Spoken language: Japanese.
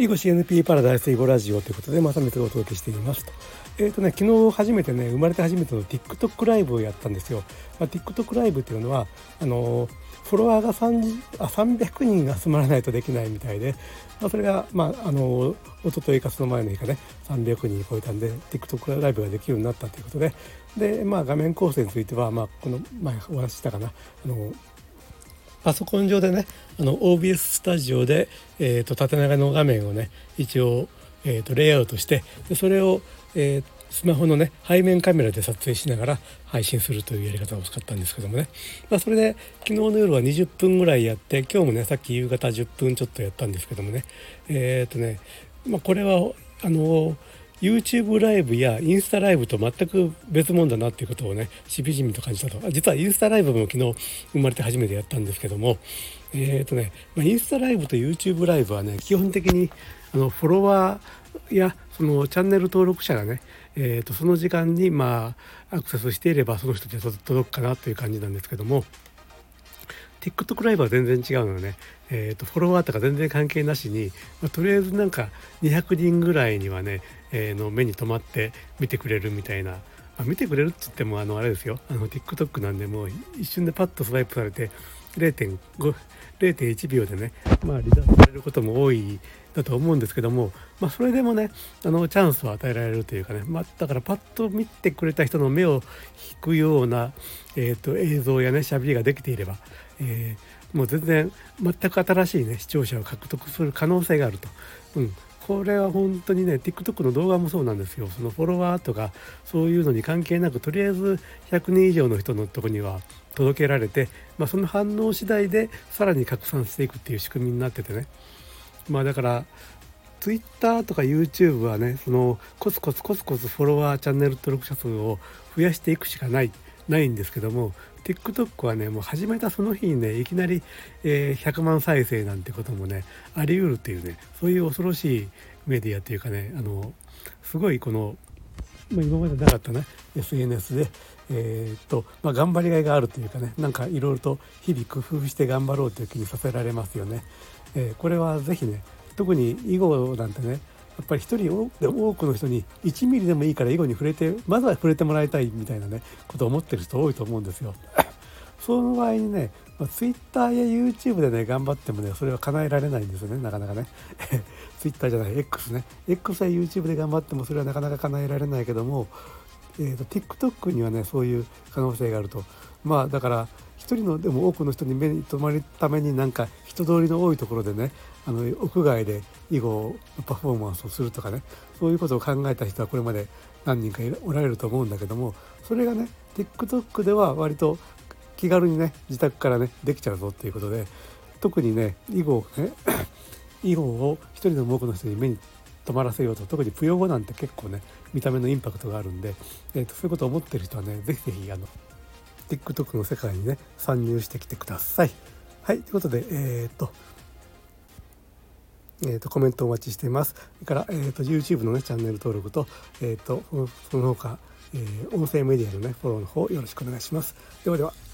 囲碁 CNP パラダイス囲碁ラジオということでまた別がお届けしていますと。えっーとね、昨日初めてね生まれて初めての TikTok ライブをやったんですよ。まあ、TikTok ライブっていうのはあのフォロワーが3あ300人が集まらないとできないみたいで、まあ、それが、まあ、あの一昨日かその前の日かね300人超えたんで TikTok ライブができるようになったということでで、まあ、画面構成については、まあ、この前お話ししたかなあのパソコン上でねあの OBS スタジオで、えーと、縦長の画面をね一応、えーと、レイアウトしてでそれを、えー、スマホのね背面カメラで撮影しながら配信するというやり方を使ったんですけどもね、まあ、それで昨日の夜は20分ぐらいやって今日もねさっき夕方10分ちょっとやったんですけどもね。えっ、ー、とね、まあ、これはあの YouTube ライブやインスタライブと全く別物だなっていうことをねしびじみと感じたと。実はインスタライブも昨日生まれて初めてやったんですけどもえっ、ー、とね、ま、インスタライブと YouTube ライブはね基本的にあのフォロワーやそのチャンネル登録者がね、えー、とその時間にまあアクセスしていればその人に届くかなという感じなんですけども TikTok ライブは全然違うのね、えーと、フォロワーとか全然関係なしに、まあ、とりあえずなんか200人ぐらいにはね、えー、の目に留まって見てくれるみたいな、まあ、見てくれるって言ってもあのあれですよ。あの TikTok なんでもう一瞬でパッとスワイプされて0.5 0.1秒でね、まあ、離脱されることも多いだと思うんですけども、まあ、それでもねあのチャンスを与えられるというかね、まあ、だからパッと見てくれた人の目を引くような、えーと、映像やねしゃべりができていれば、えー、もう全然全く新しいね視聴者を獲得する可能性があると。うん。これは本当にね TikTok の動画もそうなんですよ。そのフォロワーとかそういうのに関係なくとりあえず100人以上の人のとこには届けられて、まあ、その反応次第でさらに拡散していくっていう仕組みになっててね。まあだから Twitter とか YouTube はねそのコツコツコツコツフォロワーチャンネル登録者数を増やしていくしかない。ないんですけども TikTok はねもう始めたその日にねいきなり、えー、100万再生なんてこともねあり得るっていうねそういう恐ろしいメディアっていうかねあのすごいこの、まあ、今までなかったね SNS でえー、っとまあ、頑張りがいがあるというかねなんかいろいろと日々工夫して頑張ろうという気にさせられますよね。えー、これは是非ね特に囲碁なんてねっぱり一人で多くの人に1ミリでもいいから囲碁に触れてまずは触れてもらいたいみたいなねことを思ってる人多いと思うんですよ。その場合にね、まあ、Twitter や YouTube でね頑張ってもねそれは叶えられないんですよねなかなかね。Twitter じゃない X ね X や YouTube で頑張ってもそれはなかなか叶えられないけどもえーと、TikTok にはねそういう可能性があるとまあだから一人のでも多くの人に目に留まるためになんか人通りの多いところでねあの屋外で囲碁のパフォーマンスをするとかねそういうことを考えた人はこれまで何人かおられると思うんだけどもそれがね TikTok では割と気軽にね自宅からねできちゃうぞっていうことで特にね囲碁をね 囲碁を一人でも多くの人に目に止まらせようと特にぷよ語なんて結構ね見た目のインパクトがあるんで、えーと、そういうことを思ってる人はね是非是非あの TikTok の世界にね参入してきてください。はいということでえっ、とえーと、コメントお待ちしています。それから、えーと、YouTube の、ね、チャンネル登録と,、えーと、とその他、え、音声メディアの、ね、フォローの方よろしくお願いします。ではでは。